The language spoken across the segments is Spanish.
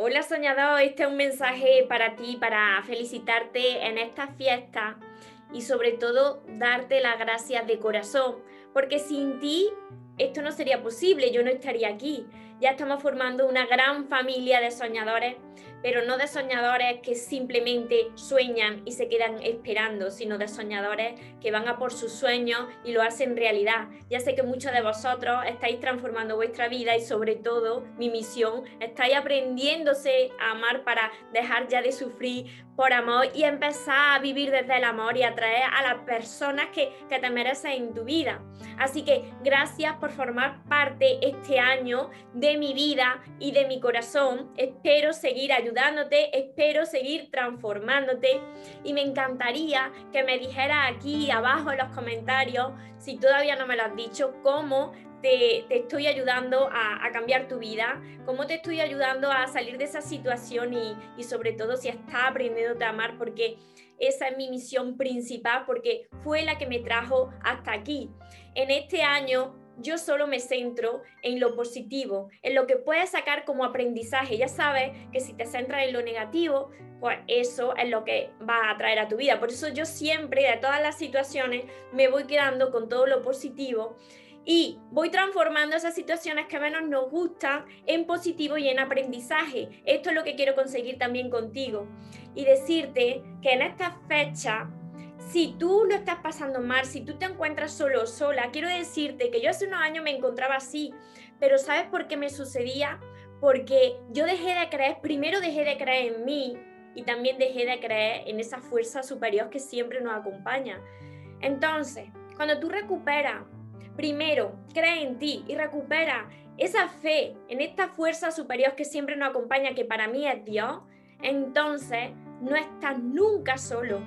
Hola soñador, este es un mensaje para ti, para felicitarte en esta fiesta y sobre todo darte las gracias de corazón, porque sin ti esto no sería posible, yo no estaría aquí. Ya estamos formando una gran familia de soñadores pero no de soñadores que simplemente sueñan y se quedan esperando, sino de soñadores que van a por sus sueños y lo hacen realidad. Ya sé que muchos de vosotros estáis transformando vuestra vida y sobre todo mi misión, estáis aprendiéndose a amar para dejar ya de sufrir por amor y empezar a vivir desde el amor y atraer a las personas que, que te merecen en tu vida. Así que gracias por formar parte este año de mi vida y de mi corazón. Espero seguir ayudándote, espero seguir transformándote y me encantaría que me dijeras aquí abajo en los comentarios, si todavía no me lo has dicho, cómo te, estoy ayudando a, cambiar tu vida, cómo te estoy ayudando a salir de esa situación y, sobre todo si estás aprendiendo a amar, porque esa es mi misión principal, porque fue la que me trajo hasta aquí. En este año yo solo me centro en lo positivo, en lo que puedes sacar como aprendizaje. Ya sabes que si te centras en lo negativo, pues eso es lo que va a traer a tu vida. Por eso yo siempre, de todas las situaciones, me voy quedando con todo lo positivo y voy transformando esas situaciones que menos nos gustan en positivo y en aprendizaje. Esto es lo que quiero conseguir también contigo. Y decirte que en esta fecha si tú lo estás pasando mal, si tú te encuentras solo o sola, quiero decirte que yo hace unos años me encontraba así, pero ¿sabes por qué me sucedía? Porque yo dejé de creer, primero dejé de creer en mí y también dejé de creer en esa fuerza superior que siempre nos acompaña. Entonces, cuando tú recuperas, primero, cree en ti y recupera esa fe en esta fuerza superior que siempre nos acompaña, que para mí es Dios, entonces no estás nunca solo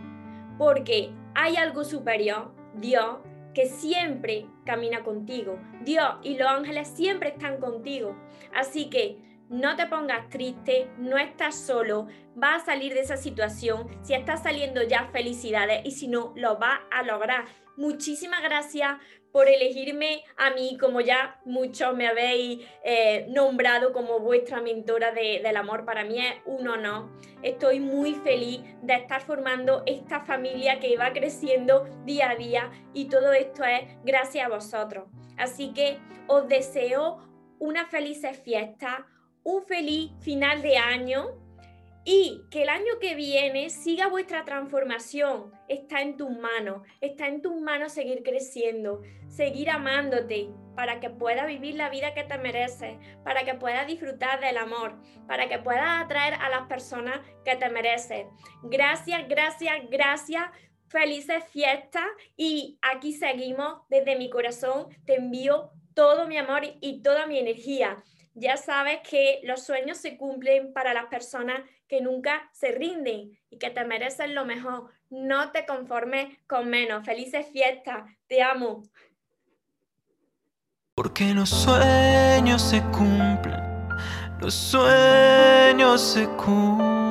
porque hay algo superior, Dios, que siempre camina contigo. Dios y los ángeles siempre están contigo. Así que no te pongas triste, no estás solo, vas a salir de esa situación. Si estás saliendo ya, felicidades y si no, lo vas a lograr. Muchísimas gracias por elegirme a mí, como ya muchos me habéis eh, nombrado como vuestra mentora del amor. Para mí es un honor. Estoy muy feliz de estar formando esta familia que va creciendo día a día y todo esto es gracias a vosotros. Así que os deseo una feliz fiesta, un feliz final de año y que el año que viene siga vuestra transformación. Está en tus manos, está en tus manos seguir creciendo, seguir amándote para que puedas vivir la vida que te mereces, para que puedas disfrutar del amor, para que puedas atraer a las personas que te mereces. Gracias, gracias, gracias. Felices fiestas y aquí seguimos desde mi corazón. Te envío todo mi amor y toda mi energía ya sabes que los sueños se cumplen para las personas que nunca se rinden y que te merecen lo mejor. No te conformes con menos. Felices fiestas. Te amo. Porque los sueños se cumplen, los sueños se cumplen.